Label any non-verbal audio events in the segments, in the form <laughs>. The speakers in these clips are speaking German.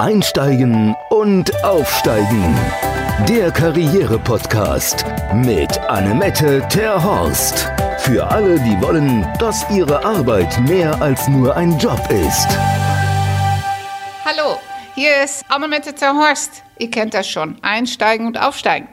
Einsteigen und Aufsteigen. Der Karriere-Podcast mit Annemette Terhorst. Für alle, die wollen, dass ihre Arbeit mehr als nur ein Job ist. Hallo, hier ist Annemette Terhorst. Ihr kennt das schon. Einsteigen und Aufsteigen.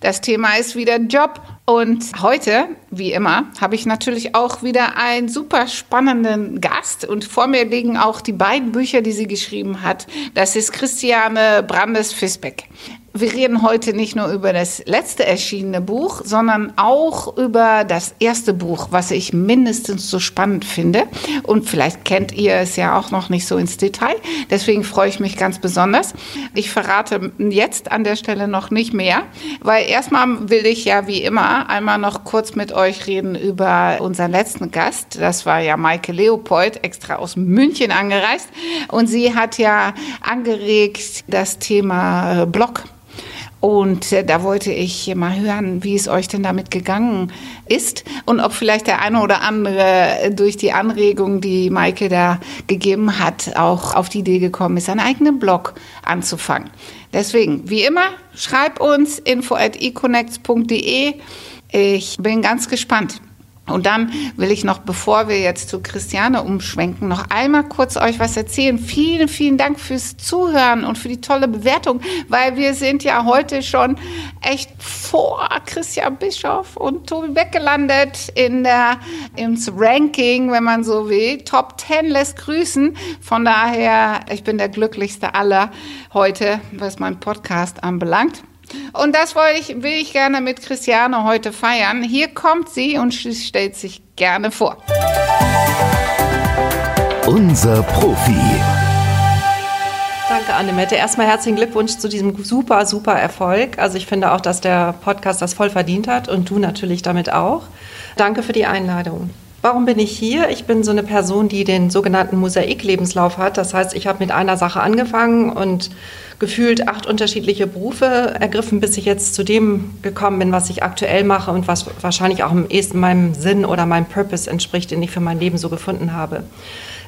Das Thema ist wieder Job. Und heute, wie immer, habe ich natürlich auch wieder einen super spannenden Gast. Und vor mir liegen auch die beiden Bücher, die sie geschrieben hat. Das ist Christiane Brandes-Fisbeck wir reden heute nicht nur über das letzte erschienene Buch, sondern auch über das erste Buch, was ich mindestens so spannend finde. Und vielleicht kennt ihr es ja auch noch nicht so ins Detail. Deswegen freue ich mich ganz besonders. Ich verrate jetzt an der Stelle noch nicht mehr, weil erstmal will ich ja wie immer einmal noch kurz mit euch reden über unseren letzten Gast. Das war ja Maike Leopold, extra aus München angereist. Und sie hat ja angeregt das Thema Blog und äh, da wollte ich mal hören, wie es euch denn damit gegangen ist und ob vielleicht der eine oder andere durch die Anregung, die Maike da gegeben hat, auch auf die Idee gekommen ist, einen eigenen Blog anzufangen. Deswegen, wie immer, schreib uns info at econnects.de. Ich bin ganz gespannt. Und dann will ich noch, bevor wir jetzt zu Christiane umschwenken, noch einmal kurz euch was erzählen. Vielen, vielen Dank fürs Zuhören und für die tolle Bewertung, weil wir sind ja heute schon echt vor Christian Bischoff und Tobi Beck gelandet in der, ins Ranking, wenn man so will. Top 10 lässt grüßen. Von daher, ich bin der glücklichste aller heute, was mein Podcast anbelangt. Und das ich, will ich gerne mit Christiane heute feiern. Hier kommt sie und sie stellt sich gerne vor. Unser Profi. Danke, Annemette. Erstmal herzlichen Glückwunsch zu diesem super, super Erfolg. Also ich finde auch, dass der Podcast das voll verdient hat und du natürlich damit auch. Danke für die Einladung. Warum bin ich hier? Ich bin so eine Person, die den sogenannten Mosaik-Lebenslauf hat. Das heißt, ich habe mit einer Sache angefangen und gefühlt acht unterschiedliche Berufe ergriffen, bis ich jetzt zu dem gekommen bin, was ich aktuell mache und was wahrscheinlich auch am ehesten meinem Sinn oder meinem Purpose entspricht, den ich für mein Leben so gefunden habe.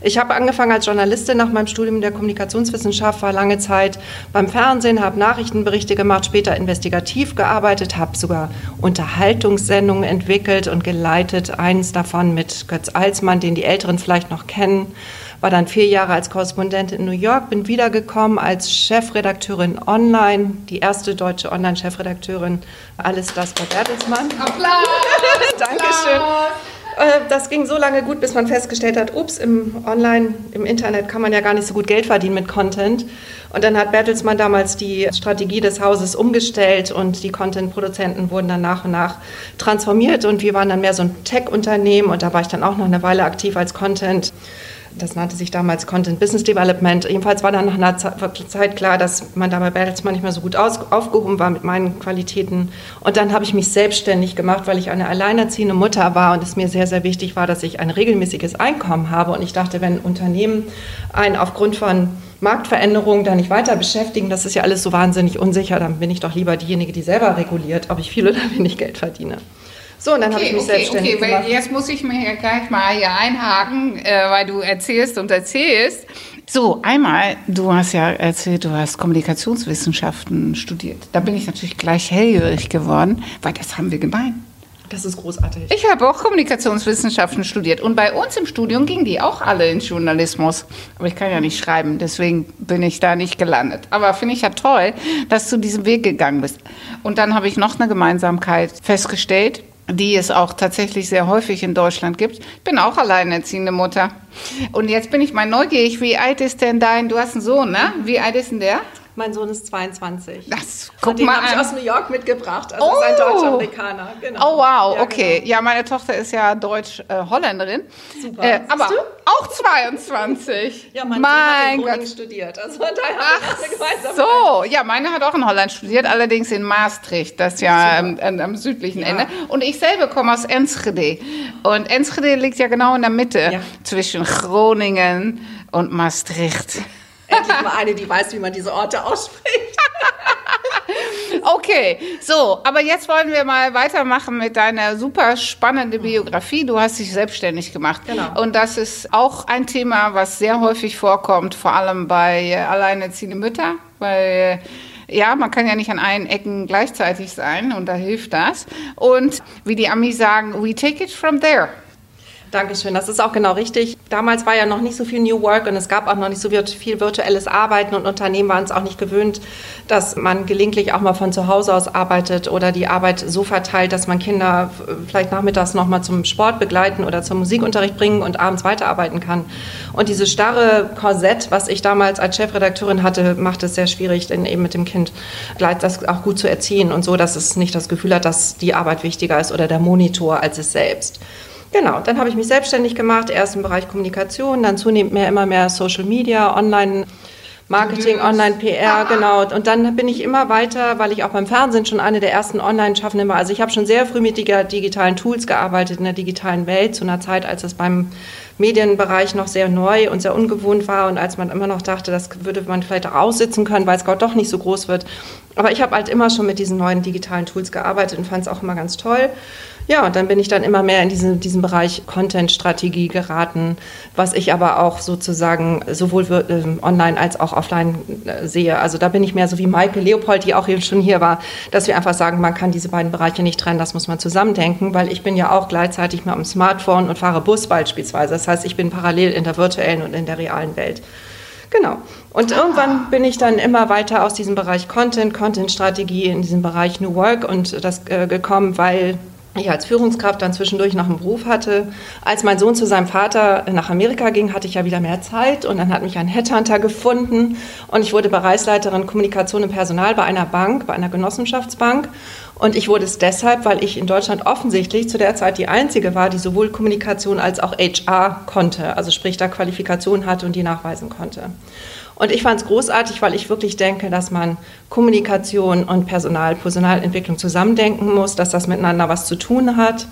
Ich habe angefangen als Journalistin nach meinem Studium der Kommunikationswissenschaft, war lange Zeit beim Fernsehen, habe Nachrichtenberichte gemacht, später investigativ gearbeitet, habe sogar Unterhaltungssendungen entwickelt und geleitet. Eins davon mit Götz Alsmann, den die Älteren vielleicht noch kennen war dann vier Jahre als Korrespondentin in New York, bin wiedergekommen als Chefredakteurin online, die erste deutsche Online-Chefredakteurin. Alles das bei Bertelsmann. Applaus! <laughs> Dankeschön. Äh, das ging so lange gut, bis man festgestellt hat, ups, im Online, im Internet kann man ja gar nicht so gut Geld verdienen mit Content. Und dann hat Bertelsmann damals die Strategie des Hauses umgestellt und die Content-Produzenten wurden dann nach und nach transformiert und wir waren dann mehr so ein Tech-Unternehmen und da war ich dann auch noch eine Weile aktiv als Content das nannte sich damals Content Business Development. Jedenfalls war dann nach einer Zeit klar, dass man da bei Bertelsmann nicht mehr so gut aufgehoben war mit meinen Qualitäten. Und dann habe ich mich selbstständig gemacht, weil ich eine alleinerziehende Mutter war und es mir sehr, sehr wichtig war, dass ich ein regelmäßiges Einkommen habe. Und ich dachte, wenn Unternehmen einen aufgrund von Marktveränderungen da nicht weiter beschäftigen, das ist ja alles so wahnsinnig unsicher, dann bin ich doch lieber diejenige, die selber reguliert, ob ich viel oder wenig Geld verdiene. So, und dann okay, habe ich mich okay, selbstständig okay, gemacht. Jetzt muss ich mir gleich mal hier einhaken, äh, weil du erzählst und erzählst. So, einmal, du hast ja erzählt, du hast Kommunikationswissenschaften studiert. Da bin ich natürlich gleich hellhörig geworden, weil das haben wir gemein. Das ist großartig. Ich habe auch Kommunikationswissenschaften studiert und bei uns im Studium gingen die auch alle in Journalismus. Aber ich kann ja nicht schreiben, deswegen bin ich da nicht gelandet. Aber finde ich ja toll, dass du diesen Weg gegangen bist. Und dann habe ich noch eine Gemeinsamkeit festgestellt die es auch tatsächlich sehr häufig in Deutschland gibt. Ich bin auch alleinerziehende Mutter. Und jetzt bin ich mal neugierig, wie alt ist denn dein, du hast einen Sohn, ne? Wie alt ist denn der? Mein Sohn ist 22. Das guck den mal. habe ich aus New York mitgebracht. Also oh. ist ein Deutsch-Amerikaner. Genau. Oh wow, ja, okay. Genau. Ja, meine Tochter ist ja Deutsch-Holländerin. Super. Äh, aber du? auch 22. Ja, mein, mein Sohn hat in studiert. Also daher Ach so, ja, meine hat auch in Holland studiert, allerdings in Maastricht. Das ist ja am, am, südlichen ja. Ende. Und ich selber komme aus Enschede. Und Enschede liegt ja genau in der Mitte ja. zwischen Groningen und Maastricht. Endlich mal eine, die weiß, wie man diese Orte ausspricht. <laughs> Okay, so, aber jetzt wollen wir mal weitermachen mit deiner super spannenden Biografie. Du hast dich selbstständig gemacht. Genau. Und das ist auch ein Thema, was sehr häufig vorkommt, vor allem bei äh, alleinerziehenden Müttern, weil äh, ja, man kann ja nicht an allen Ecken gleichzeitig sein und da hilft das. Und wie die Amis sagen, we take it from there. Dankeschön, das ist auch genau richtig. Damals war ja noch nicht so viel New Work und es gab auch noch nicht so viel virtuelles Arbeiten und Unternehmen waren es auch nicht gewöhnt, dass man gelegentlich auch mal von zu Hause aus arbeitet oder die Arbeit so verteilt, dass man Kinder vielleicht nachmittags noch mal zum Sport begleiten oder zum Musikunterricht bringen und abends weiterarbeiten kann. Und dieses starre Korsett, was ich damals als Chefredakteurin hatte, macht es sehr schwierig, denn eben mit dem Kind das auch gut zu erziehen und so, dass es nicht das Gefühl hat, dass die Arbeit wichtiger ist oder der Monitor als es selbst. Genau, dann habe ich mich selbstständig gemacht, erst im Bereich Kommunikation, dann zunehmend mehr, immer mehr Social Media, Online. Marketing, Online-PR, genau. Und dann bin ich immer weiter, weil ich auch beim Fernsehen schon eine der ersten Online-Schaffenden war. Also ich habe schon sehr früh mit digitalen Tools gearbeitet in der digitalen Welt, zu einer Zeit, als es beim Medienbereich noch sehr neu und sehr ungewohnt war und als man immer noch dachte, das würde man vielleicht auch aussitzen können, weil es Gott doch nicht so groß wird. Aber ich habe halt immer schon mit diesen neuen digitalen Tools gearbeitet und fand es auch immer ganz toll. Ja, und dann bin ich dann immer mehr in diesen, diesen Bereich Content-Strategie geraten, was ich aber auch sozusagen sowohl äh, online als auch offline äh, sehe. Also da bin ich mehr so wie Maike Leopold, die auch hier schon hier war, dass wir einfach sagen, man kann diese beiden Bereiche nicht trennen, das muss man zusammendenken, weil ich bin ja auch gleichzeitig mal am Smartphone und fahre Bus beispielsweise. Das heißt, ich bin parallel in der virtuellen und in der realen Welt. Genau. Und irgendwann bin ich dann immer weiter aus diesem Bereich Content, Content-Strategie in diesem Bereich New Work und das äh, gekommen, weil ich als Führungskraft dann zwischendurch noch einen Beruf hatte. Als mein Sohn zu seinem Vater nach Amerika ging, hatte ich ja wieder mehr Zeit und dann hat mich ein Headhunter gefunden und ich wurde Bereichsleiterin Kommunikation und Personal bei einer Bank, bei einer Genossenschaftsbank. Und ich wurde es deshalb, weil ich in Deutschland offensichtlich zu der Zeit die einzige war, die sowohl Kommunikation als auch HR konnte, also sprich da Qualifikation hatte und die nachweisen konnte. Und ich fand es großartig, weil ich wirklich denke, dass man Kommunikation und Personal, Personalentwicklung zusammendenken muss, dass das miteinander was zu tun hat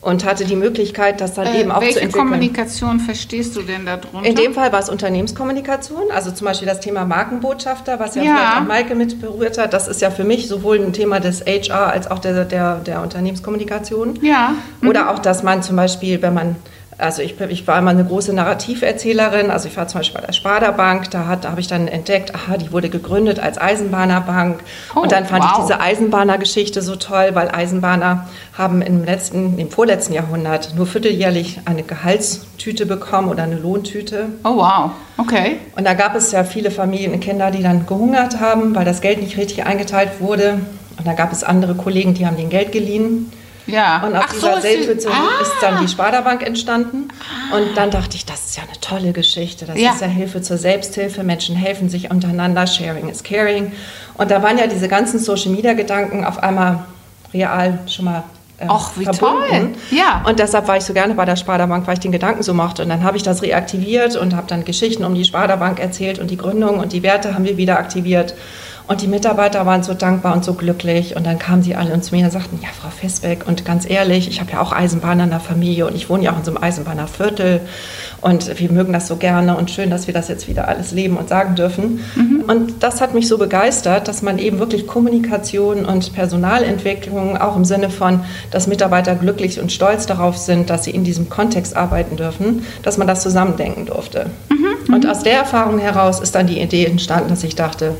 und hatte die Möglichkeit, das dann äh, eben auch welche zu entwickeln. Kommunikation verstehst du denn darunter? In dem Fall war es Unternehmenskommunikation, also zum Beispiel das Thema Markenbotschafter, was ja, ja. vielleicht auch Maike mit berührt hat. Das ist ja für mich sowohl ein Thema des HR als auch der, der, der Unternehmenskommunikation. Ja. Mhm. Oder auch, dass man zum Beispiel, wenn man also ich, ich, war immer eine große Narrativerzählerin. Also ich war zum Beispiel bei der Sparda Bank, da, da habe ich dann entdeckt, aha, die wurde gegründet als Eisenbahnerbank. Oh, und dann fand wow. ich diese Eisenbahnergeschichte so toll, weil Eisenbahner haben im letzten, im vorletzten Jahrhundert nur vierteljährlich eine Gehaltstüte bekommen oder eine Lohntüte. Oh wow, okay. Und da gab es ja viele Familien und Kinder, die dann gehungert haben, weil das Geld nicht richtig eingeteilt wurde. Und da gab es andere Kollegen, die haben den Geld geliehen. Ja. Und aus Ach dieser so, Selbsthilfe ah. ist dann die Sparda-Bank entstanden. Ah. Und dann dachte ich, das ist ja eine tolle Geschichte. Das ja. ist ja Hilfe zur Selbsthilfe. Menschen helfen sich untereinander. Sharing is caring. Und da waren ja diese ganzen Social-Media-Gedanken auf einmal real schon mal Ach, wie verbunden. toll. Ja. Und deshalb war ich so gerne bei der Sparda-Bank, weil ich den Gedanken so mochte. Und dann habe ich das reaktiviert und habe dann Geschichten um die Sparda-Bank erzählt und die Gründung und die Werte haben wir wieder aktiviert. Und die Mitarbeiter waren so dankbar und so glücklich. Und dann kamen sie alle zu mir und sagten, ja, Frau Festbeck, und ganz ehrlich, ich habe ja auch Eisenbahner in der Familie und ich wohne ja auch in so einem Eisenbahnerviertel. Und wir mögen das so gerne und schön, dass wir das jetzt wieder alles leben und sagen dürfen. Mhm. Und das hat mich so begeistert, dass man eben wirklich Kommunikation und Personalentwicklung auch im Sinne von, dass Mitarbeiter glücklich und stolz darauf sind, dass sie in diesem Kontext arbeiten dürfen, dass man das zusammendenken durfte. Mhm. Und aus der Erfahrung heraus ist dann die Idee entstanden, dass ich dachte,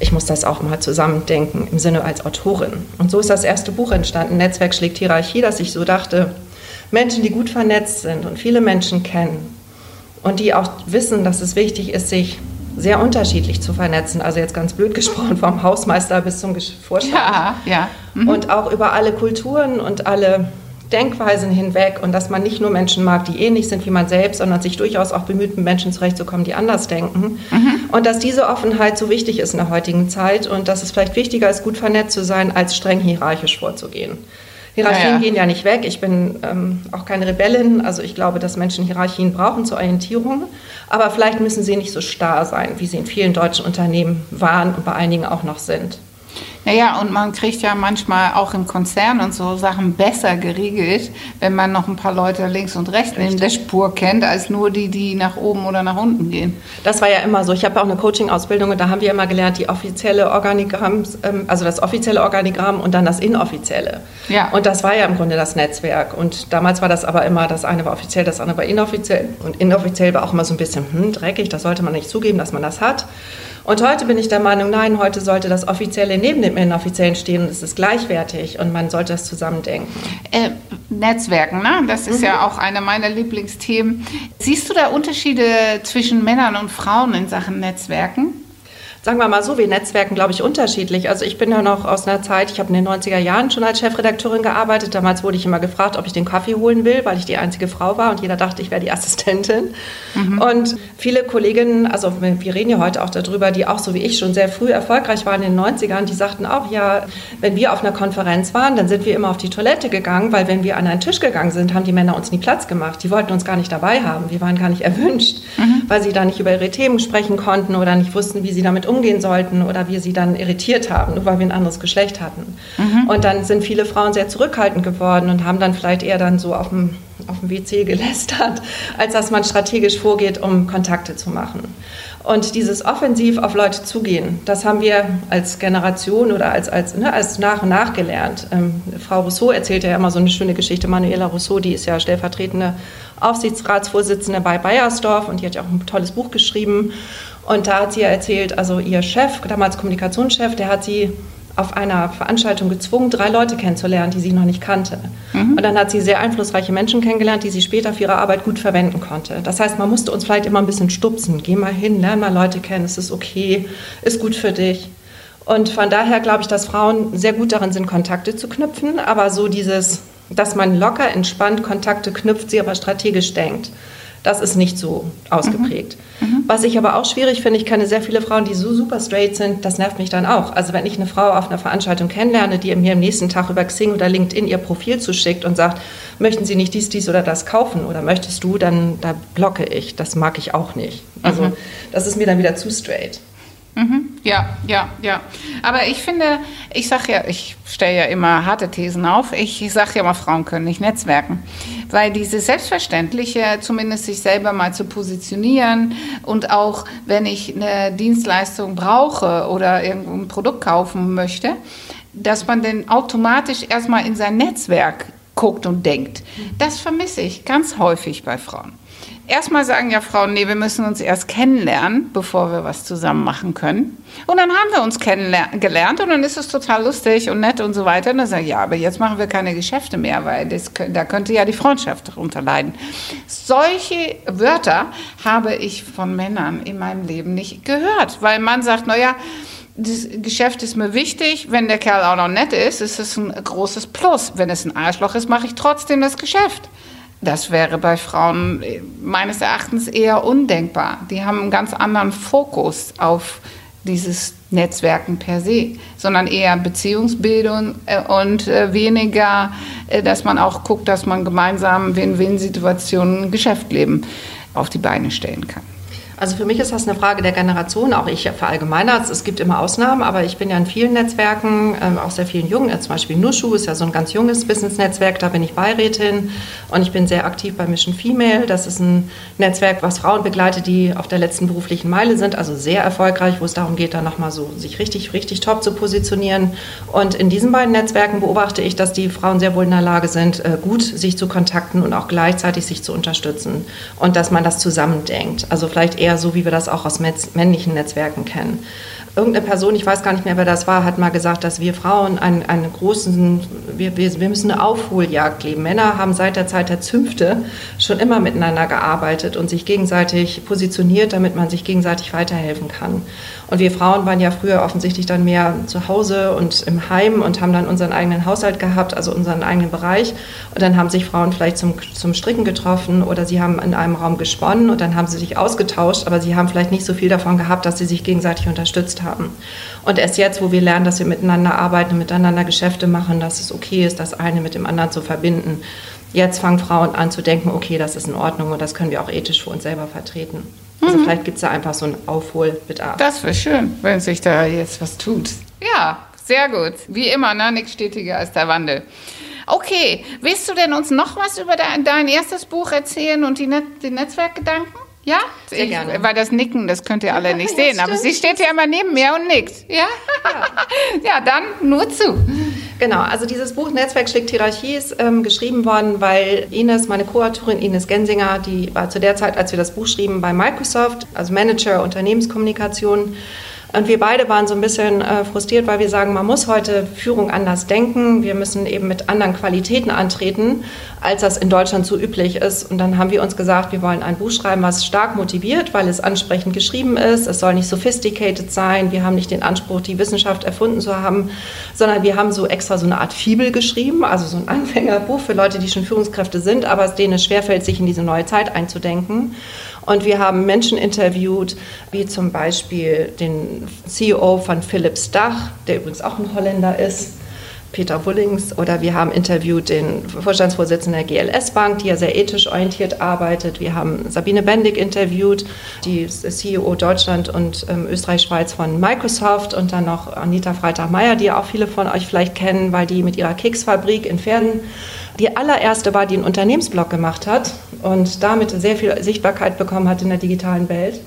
ich muss das auch mal zusammendenken im Sinne als Autorin. Und so ist das erste Buch entstanden, Netzwerk schlägt Hierarchie, dass ich so dachte, Menschen, die gut vernetzt sind und viele Menschen kennen und die auch wissen, dass es wichtig ist, sich sehr unterschiedlich zu vernetzen. Also jetzt ganz blöd gesprochen, vom Hausmeister bis zum Vorstand. Ja, ja. Mhm. Und auch über alle Kulturen und alle Denkweisen hinweg und dass man nicht nur Menschen mag, die ähnlich sind wie man selbst, sondern sich durchaus auch bemüht, mit Menschen zurechtzukommen, die anders denken. Mhm. Und dass diese Offenheit so wichtig ist in der heutigen Zeit und dass es vielleicht wichtiger ist, gut vernetzt zu sein, als streng hierarchisch vorzugehen. Hierarchien ja, ja. gehen ja nicht weg. Ich bin ähm, auch keine Rebellin. Also ich glaube, dass Menschen Hierarchien brauchen zur Orientierung. Aber vielleicht müssen sie nicht so starr sein, wie sie in vielen deutschen Unternehmen waren und bei einigen auch noch sind. Naja, und man kriegt ja manchmal auch im Konzern und so Sachen besser geregelt, wenn man noch ein paar Leute links und rechts Richtig. neben der Spur kennt, als nur die, die nach oben oder nach unten gehen. Das war ja immer so. Ich habe auch eine Coaching-Ausbildung und da haben wir immer gelernt, die offizielle Organigramm, ähm, also das offizielle Organigramm und dann das inoffizielle. Ja. Und das war ja im Grunde das Netzwerk. Und damals war das aber immer, das eine war offiziell, das andere war inoffiziell. Und inoffiziell war auch immer so ein bisschen hm, dreckig, das sollte man nicht zugeben, dass man das hat. Und heute bin ich der Meinung, nein, heute sollte das Offizielle neben dem Inoffiziellen stehen und es ist gleichwertig und man sollte das zusammendenken. Äh, Netzwerken, ne? das ist mhm. ja auch eine meiner Lieblingsthemen. Siehst du da Unterschiede zwischen Männern und Frauen in Sachen Netzwerken? Sagen wir mal so, wir netzwerken, glaube ich, unterschiedlich. Also ich bin ja noch aus einer Zeit, ich habe in den 90er Jahren schon als Chefredakteurin gearbeitet. Damals wurde ich immer gefragt, ob ich den Kaffee holen will, weil ich die einzige Frau war und jeder dachte, ich wäre die Assistentin. Mhm. Und viele Kolleginnen, also wir reden ja heute auch darüber, die auch so wie ich schon sehr früh erfolgreich waren in den 90ern, die sagten auch, ja, wenn wir auf einer Konferenz waren, dann sind wir immer auf die Toilette gegangen, weil wenn wir an einen Tisch gegangen sind, haben die Männer uns nie Platz gemacht. Die wollten uns gar nicht dabei haben. Wir waren gar nicht erwünscht, mhm. weil sie da nicht über ihre Themen sprechen konnten oder nicht wussten, wie sie damit umgehen sollten oder wir sie dann irritiert haben, nur weil wir ein anderes Geschlecht hatten. Mhm. Und dann sind viele Frauen sehr zurückhaltend geworden und haben dann vielleicht eher dann so auf dem, auf dem WC gelästert, als dass man strategisch vorgeht, um Kontakte zu machen. Und dieses offensiv auf Leute zugehen, das haben wir als Generation oder als, als, ne, als nach und nach gelernt. Ähm, Frau Rousseau erzählt ja immer so eine schöne Geschichte. Manuela Rousseau, die ist ja stellvertretende Aufsichtsratsvorsitzende bei Bayersdorf und die hat ja auch ein tolles Buch geschrieben. Und da hat sie ja erzählt, also ihr Chef, damals Kommunikationschef, der hat sie auf einer Veranstaltung gezwungen, drei Leute kennenzulernen, die sie noch nicht kannte. Mhm. Und dann hat sie sehr einflussreiche Menschen kennengelernt, die sie später für ihre Arbeit gut verwenden konnte. Das heißt, man musste uns vielleicht immer ein bisschen stupsen. Geh mal hin, lern mal Leute kennen, es ist okay, ist gut für dich. Und von daher glaube ich, dass Frauen sehr gut darin sind, Kontakte zu knüpfen, aber so dieses, dass man locker, entspannt Kontakte knüpft, sie aber strategisch denkt. Das ist nicht so ausgeprägt. Mhm. Mhm. Was ich aber auch schwierig finde, ich kenne sehr viele Frauen, die so super straight sind, das nervt mich dann auch. Also wenn ich eine Frau auf einer Veranstaltung kennenlerne, die mir am nächsten Tag über Xing oder LinkedIn ihr Profil zuschickt und sagt, möchten Sie nicht dies, dies oder das kaufen oder möchtest du, dann da blocke ich. Das mag ich auch nicht. Also mhm. das ist mir dann wieder zu straight. Mhm. Ja, ja, ja. Aber ich finde, ich sage ja, ich stelle ja immer harte Thesen auf. Ich sage ja mal, Frauen können nicht netzwerken. Weil diese selbstverständliche, zumindest sich selber mal zu positionieren und auch, wenn ich eine Dienstleistung brauche oder irgendein Produkt kaufen möchte, dass man dann automatisch erstmal in sein Netzwerk guckt und denkt. Das vermisse ich ganz häufig bei Frauen erstmal sagen ja Frauen, nee, wir müssen uns erst kennenlernen, bevor wir was zusammen machen können. Und dann haben wir uns kennengelernt und dann ist es total lustig und nett und so weiter. Und dann sage ich, ja, aber jetzt machen wir keine Geschäfte mehr, weil das, da könnte ja die Freundschaft darunter leiden. Solche Wörter habe ich von Männern in meinem Leben nicht gehört, weil man sagt, naja, das Geschäft ist mir wichtig. Wenn der Kerl auch noch nett ist, ist es ein großes Plus. Wenn es ein Arschloch ist, mache ich trotzdem das Geschäft. Das wäre bei Frauen äh, meines Erachtens eher undenkbar. Die haben einen ganz anderen Fokus auf dieses Netzwerken per se, sondern eher Beziehungsbildung äh, und äh, weniger, dass man auch guckt, dass man gemeinsam Win-Win-Situationen ein Geschäftsleben auf die Beine stellen kann. Also für mich ist das eine Frage der Generation. Auch ich verallgemeiner. Es gibt immer Ausnahmen, aber ich bin ja in vielen Netzwerken, ähm, auch sehr vielen Jungen. Zum Beispiel Nushu ist ja so ein ganz junges Business-Netzwerk. Da bin ich Beirätin und ich bin sehr aktiv bei Mission Female. Das ist ein Netzwerk, was Frauen begleitet, die auf der letzten beruflichen Meile sind. Also sehr erfolgreich, wo es darum geht, dann nochmal so sich richtig, richtig top zu positionieren. Und in diesen beiden Netzwerken beobachte ich, dass die Frauen sehr wohl in der Lage sind, äh, gut sich zu kontakten und auch gleichzeitig sich zu unterstützen. Und dass man das zusammendenkt. Also vielleicht eher eher so, wie wir das auch aus männlichen Netzwerken kennen. Irgendeine Person, ich weiß gar nicht mehr, wer das war, hat mal gesagt, dass wir Frauen einen, einen großen, wir, wir, wir müssen eine Aufholjagd leben. Männer haben seit der Zeit der Zünfte schon immer miteinander gearbeitet und sich gegenseitig positioniert, damit man sich gegenseitig weiterhelfen kann. Und wir Frauen waren ja früher offensichtlich dann mehr zu Hause und im Heim und haben dann unseren eigenen Haushalt gehabt, also unseren eigenen Bereich. Und dann haben sich Frauen vielleicht zum, zum Stricken getroffen oder sie haben in einem Raum gesponnen und dann haben sie sich ausgetauscht, aber sie haben vielleicht nicht so viel davon gehabt, dass sie sich gegenseitig unterstützt haben. Und erst jetzt, wo wir lernen, dass wir miteinander arbeiten, miteinander Geschäfte machen, dass es okay ist, das eine mit dem anderen zu verbinden. Jetzt fangen Frauen an zu denken, okay, das ist in Ordnung und das können wir auch ethisch für uns selber vertreten. Also vielleicht gibt es da einfach so einen Aufholbedarf. Das wäre schön, wenn sich da jetzt was tut. Ja, sehr gut. Wie immer, ne? Nichts stetiger als der Wandel. Okay, willst du denn uns noch was über dein, dein erstes Buch erzählen und die, Net die Netzwerkgedanken? Ja? Sehr ich, gerne. Weil das Nicken, das könnt ihr alle nicht sehen, aber sie steht ja immer neben mir und nickt. Ja? Ja, <laughs> ja dann nur zu. Genau, also dieses Buch Netzwerk schlägt Hierarchie ist ähm, geschrieben worden, weil Ines, meine Co-Autorin Ines Gensinger, die war zu der Zeit, als wir das Buch schrieben, bei Microsoft, also Manager Unternehmenskommunikation, und wir beide waren so ein bisschen äh, frustriert, weil wir sagen, man muss heute Führung anders denken. Wir müssen eben mit anderen Qualitäten antreten, als das in Deutschland so üblich ist. Und dann haben wir uns gesagt, wir wollen ein Buch schreiben, was stark motiviert, weil es ansprechend geschrieben ist. Es soll nicht sophisticated sein. Wir haben nicht den Anspruch, die Wissenschaft erfunden zu haben, sondern wir haben so extra so eine Art Fibel geschrieben, also so ein Anfängerbuch für Leute, die schon Führungskräfte sind, aber denen es schwerfällt, sich in diese neue Zeit einzudenken. Und wir haben Menschen interviewt, wie zum Beispiel den CEO von Philips Dach, der übrigens auch ein Holländer ist, Peter Wullings, oder wir haben interviewt den Vorstandsvorsitzenden der GLS Bank, die ja sehr ethisch orientiert arbeitet. Wir haben Sabine Bendig interviewt, die CEO Deutschland und ähm, Österreich-Schweiz von Microsoft und dann noch Anita Freitag-Meyer, die ja auch viele von euch vielleicht kennen, weil die mit ihrer Keksfabrik in Pferden die allererste war, die einen Unternehmensblog gemacht hat und damit sehr viel Sichtbarkeit bekommen hat in der digitalen Welt.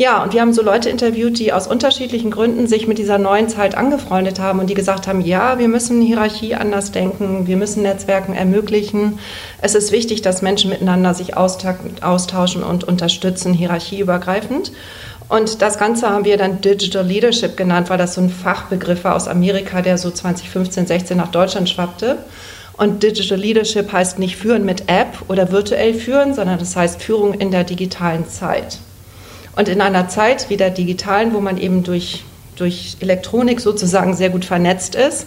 Ja, und wir haben so Leute interviewt, die aus unterschiedlichen Gründen sich mit dieser neuen Zeit angefreundet haben und die gesagt haben, ja, wir müssen Hierarchie anders denken, wir müssen Netzwerken ermöglichen. Es ist wichtig, dass Menschen miteinander sich austauschen und unterstützen, hierarchieübergreifend. Und das Ganze haben wir dann Digital Leadership genannt, weil das so ein Fachbegriff war aus Amerika, der so 2015, 16 nach Deutschland schwappte. Und Digital Leadership heißt nicht führen mit App oder virtuell führen, sondern das heißt Führung in der digitalen Zeit. Und in einer Zeit wie der digitalen, wo man eben durch, durch Elektronik sozusagen sehr gut vernetzt ist,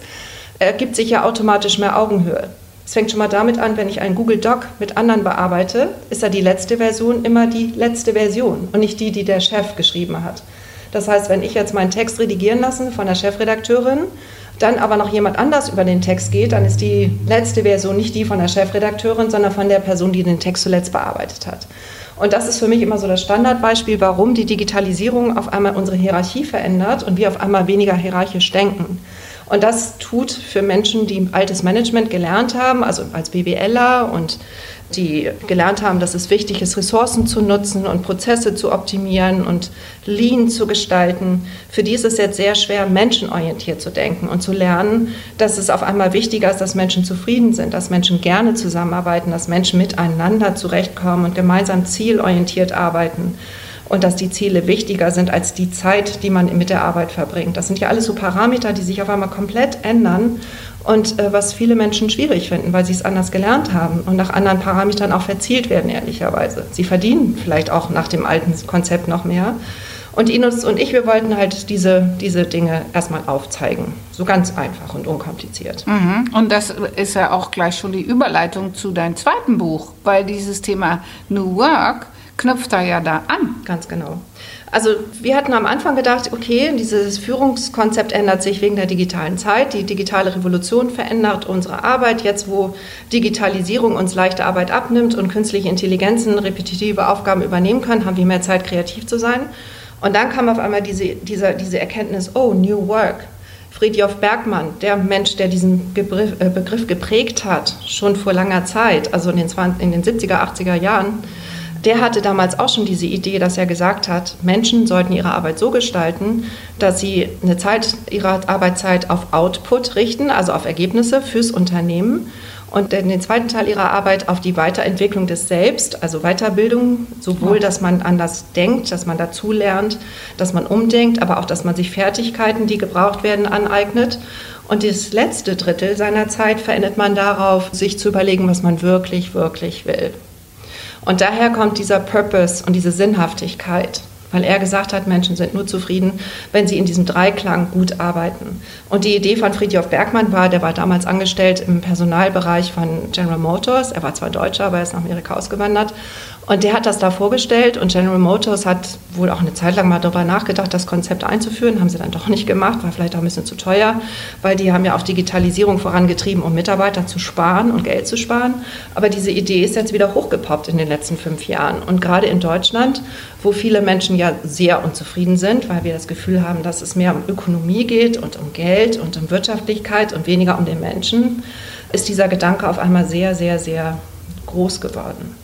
ergibt sich ja automatisch mehr Augenhöhe. Es fängt schon mal damit an, wenn ich einen Google Doc mit anderen bearbeite, ist ja die letzte Version immer die letzte Version und nicht die, die der Chef geschrieben hat. Das heißt, wenn ich jetzt meinen Text redigieren lasse von der Chefredakteurin dann aber noch jemand anders über den Text geht, dann ist die letzte Version nicht die von der Chefredakteurin, sondern von der Person, die den Text zuletzt bearbeitet hat. Und das ist für mich immer so das Standardbeispiel, warum die Digitalisierung auf einmal unsere Hierarchie verändert und wir auf einmal weniger hierarchisch denken. Und das tut für Menschen, die altes Management gelernt haben, also als BWLer und die gelernt haben, dass es wichtig ist, Ressourcen zu nutzen und Prozesse zu optimieren und Lean zu gestalten. Für die ist es jetzt sehr schwer, menschenorientiert zu denken und zu lernen, dass es auf einmal wichtiger ist, dass Menschen zufrieden sind, dass Menschen gerne zusammenarbeiten, dass Menschen miteinander zurechtkommen und gemeinsam zielorientiert arbeiten und dass die Ziele wichtiger sind als die Zeit, die man mit der Arbeit verbringt. Das sind ja alles so Parameter, die sich auf einmal komplett ändern und äh, was viele Menschen schwierig finden, weil sie es anders gelernt haben und nach anderen Parametern auch verzielt werden, ehrlicherweise. Sie verdienen vielleicht auch nach dem alten Konzept noch mehr. Und Ines und ich, wir wollten halt diese, diese Dinge erstmal aufzeigen. So ganz einfach und unkompliziert. Mhm. Und das ist ja auch gleich schon die Überleitung zu deinem zweiten Buch, weil dieses Thema New Work knüpft da ja da an. Ganz genau. Also wir hatten am Anfang gedacht, okay, dieses Führungskonzept ändert sich wegen der digitalen Zeit. Die digitale Revolution verändert unsere Arbeit. Jetzt, wo Digitalisierung uns leichte Arbeit abnimmt und künstliche Intelligenzen repetitive Aufgaben übernehmen können, haben wir mehr Zeit, kreativ zu sein. Und dann kam auf einmal diese, diese, diese Erkenntnis, oh, New Work. Friedjof Bergmann, der Mensch, der diesen Begriff, äh, Begriff geprägt hat, schon vor langer Zeit, also in den, 20, in den 70er, 80er Jahren, der hatte damals auch schon diese Idee, dass er gesagt hat, Menschen sollten ihre Arbeit so gestalten, dass sie eine Zeit ihrer Arbeitszeit auf Output richten, also auf Ergebnisse fürs Unternehmen und den zweiten Teil ihrer Arbeit auf die Weiterentwicklung des Selbst, also Weiterbildung, sowohl, dass man anders denkt, dass man dazulernt, dass man umdenkt, aber auch, dass man sich Fertigkeiten, die gebraucht werden, aneignet. Und das letzte Drittel seiner Zeit verendet man darauf, sich zu überlegen, was man wirklich, wirklich will. Und daher kommt dieser Purpose und diese Sinnhaftigkeit, weil er gesagt hat, Menschen sind nur zufrieden, wenn sie in diesem Dreiklang gut arbeiten. Und die Idee von Friedhof Bergmann war, der war damals angestellt im Personalbereich von General Motors. Er war zwar Deutscher, aber er ist nach Amerika ausgewandert. Und der hat das da vorgestellt und General Motors hat wohl auch eine Zeit lang mal darüber nachgedacht, das Konzept einzuführen. Haben sie dann doch nicht gemacht, war vielleicht auch ein bisschen zu teuer, weil die haben ja auch Digitalisierung vorangetrieben, um Mitarbeiter zu sparen und Geld zu sparen. Aber diese Idee ist jetzt wieder hochgepoppt in den letzten fünf Jahren. Und gerade in Deutschland, wo viele Menschen ja sehr unzufrieden sind, weil wir das Gefühl haben, dass es mehr um Ökonomie geht und um Geld und um Wirtschaftlichkeit und weniger um den Menschen, ist dieser Gedanke auf einmal sehr, sehr, sehr groß geworden.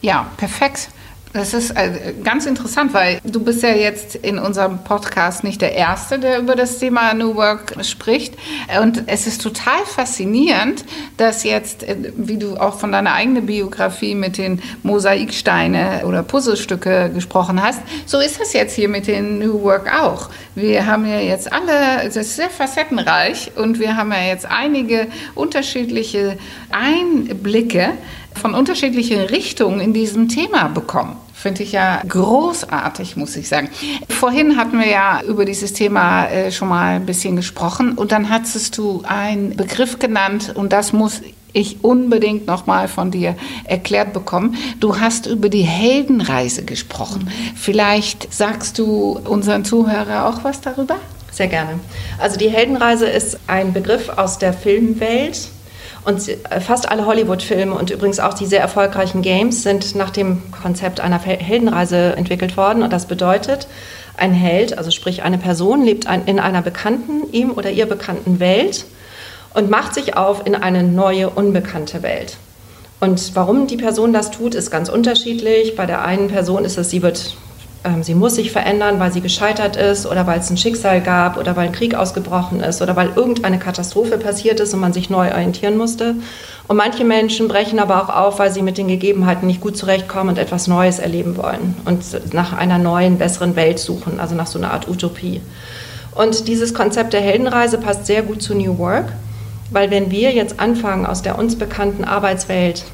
Ja, perfekt. Das ist äh, ganz interessant, weil du bist ja jetzt in unserem Podcast nicht der Erste, der über das Thema New Work spricht. Und es ist total faszinierend, dass jetzt, äh, wie du auch von deiner eigenen Biografie mit den Mosaiksteine oder Puzzlestücke gesprochen hast, so ist das jetzt hier mit den New Work auch. Wir haben ja jetzt alle, es ist sehr facettenreich und wir haben ja jetzt einige unterschiedliche Einblicke von unterschiedlichen Richtungen in diesem Thema bekommen. Finde ich ja großartig, muss ich sagen. Vorhin hatten wir ja über dieses Thema äh, schon mal ein bisschen gesprochen und dann hattest du einen Begriff genannt und das muss ich unbedingt noch mal von dir erklärt bekommen. Du hast über die Heldenreise gesprochen. Vielleicht sagst du unseren Zuhörern auch was darüber? Sehr gerne. Also die Heldenreise ist ein Begriff aus der Filmwelt und äh, fast alle Hollywood-Filme und übrigens auch die sehr erfolgreichen Games sind nach dem Konzept einer Heldenreise entwickelt worden. Und das bedeutet, ein Held, also sprich eine Person, lebt in einer bekannten, ihm oder ihr bekannten Welt und macht sich auf in eine neue, unbekannte Welt. Und warum die Person das tut, ist ganz unterschiedlich. Bei der einen Person ist es, sie wird sie muss sich verändern, weil sie gescheitert ist oder weil es ein Schicksal gab oder weil ein Krieg ausgebrochen ist oder weil irgendeine Katastrophe passiert ist und man sich neu orientieren musste. Und manche Menschen brechen aber auch auf, weil sie mit den Gegebenheiten nicht gut zurechtkommen und etwas Neues erleben wollen und nach einer neuen, besseren Welt suchen, also nach so einer Art Utopie. Und dieses Konzept der Heldenreise passt sehr gut zu New Work, weil wenn wir jetzt anfangen, aus der uns bekannten Arbeitswelt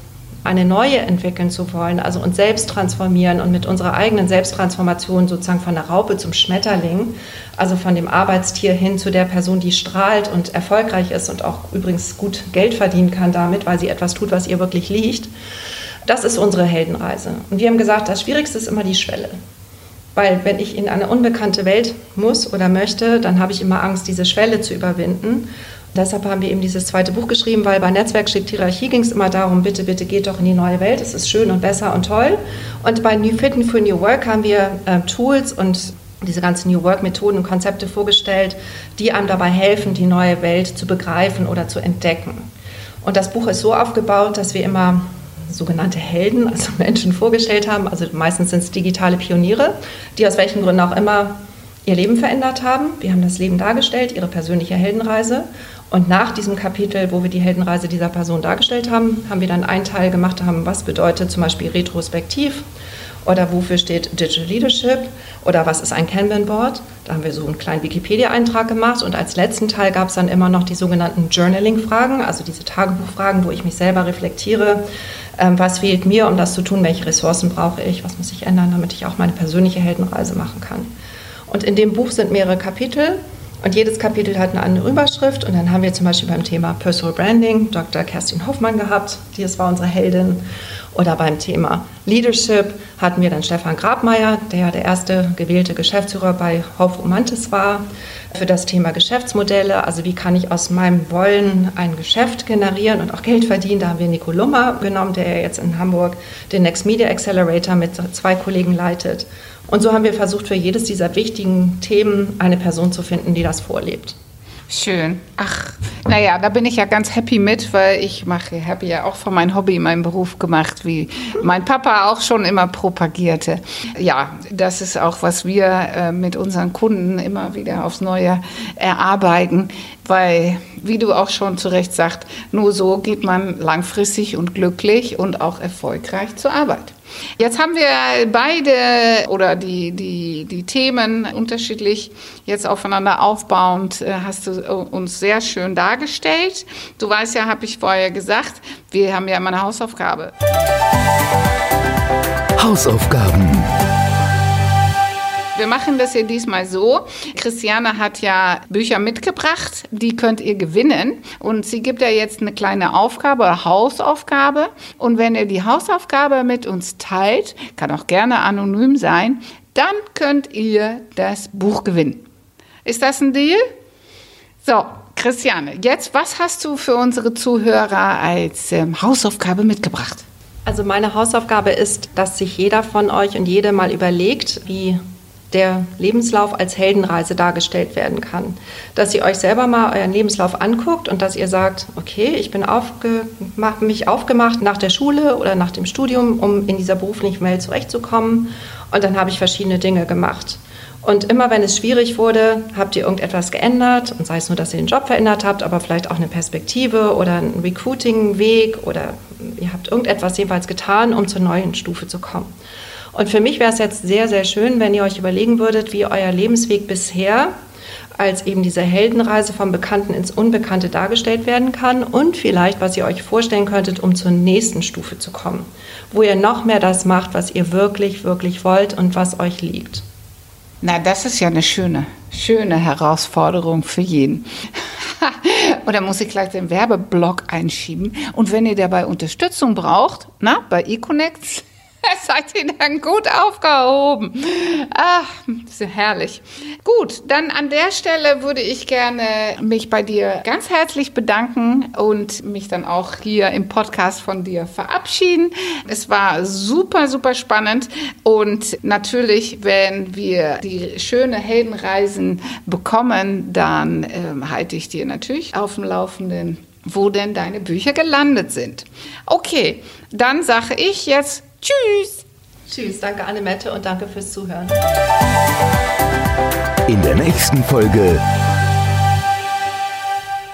eine neue entwickeln zu wollen, also uns selbst transformieren und mit unserer eigenen Selbsttransformation sozusagen von der Raupe zum Schmetterling, also von dem Arbeitstier hin zu der Person, die strahlt und erfolgreich ist und auch übrigens gut Geld verdienen kann damit, weil sie etwas tut, was ihr wirklich liegt. Das ist unsere Heldenreise. Und wir haben gesagt, das Schwierigste ist immer die Schwelle. Weil wenn ich in eine unbekannte Welt muss oder möchte, dann habe ich immer Angst, diese Schwelle zu überwinden. Deshalb haben wir eben dieses zweite Buch geschrieben, weil bei Netzwerkschick Hierarchie ging es immer darum, bitte, bitte geht doch in die neue Welt, es ist schön und besser und toll. Und bei New Fitten for New Work haben wir äh, Tools und diese ganzen New Work-Methoden und Konzepte vorgestellt, die einem dabei helfen, die neue Welt zu begreifen oder zu entdecken. Und das Buch ist so aufgebaut, dass wir immer sogenannte Helden, also <laughs> Menschen vorgestellt haben. Also meistens sind es digitale Pioniere, die aus welchen Gründen auch immer ihr Leben verändert haben. Wir haben das Leben dargestellt, ihre persönliche Heldenreise. Und nach diesem Kapitel, wo wir die Heldenreise dieser Person dargestellt haben, haben wir dann einen Teil gemacht, haben, was bedeutet zum Beispiel retrospektiv oder wofür steht Digital Leadership oder was ist ein Kanban Board. Da haben wir so einen kleinen Wikipedia-Eintrag gemacht und als letzten Teil gab es dann immer noch die sogenannten Journaling-Fragen, also diese Tagebuchfragen, wo ich mich selber reflektiere, ähm, was fehlt mir, um das zu tun, welche Ressourcen brauche ich, was muss ich ändern, damit ich auch meine persönliche Heldenreise machen kann. Und in dem Buch sind mehrere Kapitel und jedes Kapitel hat eine andere Überschrift. Und dann haben wir zum Beispiel beim Thema Personal Branding Dr. Kerstin Hoffmann gehabt, die ist war unsere Heldin. Oder beim Thema Leadership hatten wir dann Stefan Grabmeier, der ja der erste gewählte Geschäftsführer bei Hof Romantis war, für das Thema Geschäftsmodelle. Also wie kann ich aus meinem Wollen ein Geschäft generieren und auch Geld verdienen. Da haben wir Nico Lummer genommen, der jetzt in Hamburg den Next Media Accelerator mit zwei Kollegen leitet. Und so haben wir versucht, für jedes dieser wichtigen Themen eine Person zu finden, die das vorlebt. Schön. Ach, naja, da bin ich ja ganz happy mit, weil ich mache, habe ja auch von meinem Hobby meinen Beruf gemacht, wie mein Papa auch schon immer propagierte. Ja, das ist auch, was wir äh, mit unseren Kunden immer wieder aufs Neue erarbeiten, weil, wie du auch schon zu Recht sagst, nur so geht man langfristig und glücklich und auch erfolgreich zur Arbeit. Jetzt haben wir beide oder die, die, die Themen unterschiedlich jetzt aufeinander aufbauend, äh, hast du uns sehr schön dargestellt. Du weißt ja, habe ich vorher gesagt, wir haben ja immer eine Hausaufgabe. Hausaufgaben. Wir machen das hier diesmal so. Christiane hat ja Bücher mitgebracht, die könnt ihr gewinnen. Und sie gibt ja jetzt eine kleine Aufgabe, Hausaufgabe. Und wenn ihr die Hausaufgabe mit uns teilt, kann auch gerne anonym sein, dann könnt ihr das Buch gewinnen. Ist das ein Deal? So, Christiane, jetzt, was hast du für unsere Zuhörer als ähm, Hausaufgabe mitgebracht? Also meine Hausaufgabe ist, dass sich jeder von euch und jede mal überlegt, wie der Lebenslauf als Heldenreise dargestellt werden kann. Dass ihr euch selber mal euren Lebenslauf anguckt und dass ihr sagt, okay, ich bin aufgemacht, mich aufgemacht nach der Schule oder nach dem Studium, um in dieser beruflichen Welt zurechtzukommen. Und dann habe ich verschiedene Dinge gemacht. Und immer wenn es schwierig wurde, habt ihr irgendetwas geändert. Und sei es nur, dass ihr den Job verändert habt, aber vielleicht auch eine Perspektive oder einen Recruiting-Weg oder ihr habt irgendetwas jedenfalls getan, um zur neuen Stufe zu kommen. Und für mich wäre es jetzt sehr, sehr schön, wenn ihr euch überlegen würdet, wie euer Lebensweg bisher als eben diese Heldenreise vom Bekannten ins Unbekannte dargestellt werden kann und vielleicht, was ihr euch vorstellen könntet, um zur nächsten Stufe zu kommen, wo ihr noch mehr das macht, was ihr wirklich, wirklich wollt und was euch liegt. Na, das ist ja eine schöne, schöne Herausforderung für jeden. <laughs> Oder muss ich gleich den Werbeblock einschieben? Und wenn ihr dabei Unterstützung braucht, na, bei eConnects, <laughs> seid ihr dann gut aufgehoben. Ach, ist herrlich. Gut, dann an der Stelle würde ich gerne mich bei dir ganz herzlich bedanken und mich dann auch hier im Podcast von dir verabschieden. Es war super, super spannend und natürlich, wenn wir die schöne Heldenreisen bekommen, dann ähm, halte ich dir natürlich auf dem Laufenden wo denn deine Bücher gelandet sind. Okay, dann sage ich jetzt Tschüss. Tschüss, danke Annemette und danke fürs Zuhören. In der nächsten Folge.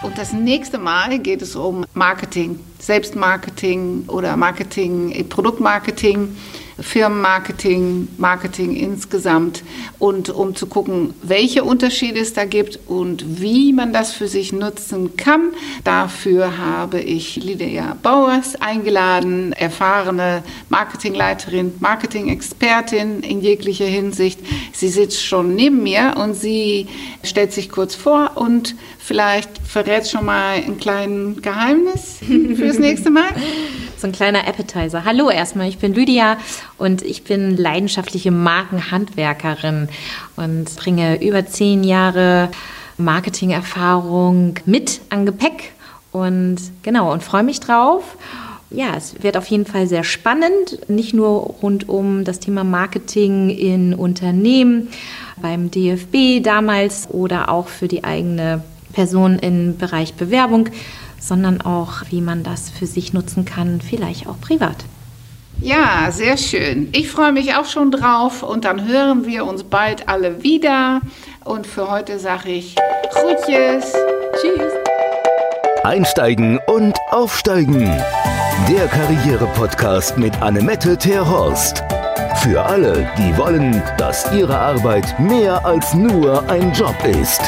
Und das nächste Mal geht es um Marketing, Selbstmarketing oder Marketing, Produktmarketing. Firmenmarketing, Marketing insgesamt und um zu gucken, welche Unterschiede es da gibt und wie man das für sich nutzen kann. Dafür habe ich Lydia Bauers eingeladen, erfahrene Marketingleiterin, Marketing-Expertin in jeglicher Hinsicht. Sie sitzt schon neben mir und sie stellt sich kurz vor und vielleicht verrät schon mal ein kleines Geheimnis fürs nächste Mal. <laughs> So ein kleiner Appetizer. Hallo erstmal, ich bin Lydia und ich bin leidenschaftliche Markenhandwerkerin und bringe über zehn Jahre Marketingerfahrung mit an Gepäck und genau und freue mich drauf. Ja, es wird auf jeden Fall sehr spannend, nicht nur rund um das Thema Marketing in Unternehmen, beim DFB damals oder auch für die eigene Person im Bereich Bewerbung, sondern auch, wie man das für sich nutzen kann, vielleicht auch privat. Ja, sehr schön. Ich freue mich auch schon drauf und dann hören wir uns bald alle wieder. Und für heute sage ich Groetjes. Tschüss. Einsteigen und aufsteigen. Der Karriere-Podcast mit Annemette Terhorst. Für alle, die wollen, dass ihre Arbeit mehr als nur ein Job ist.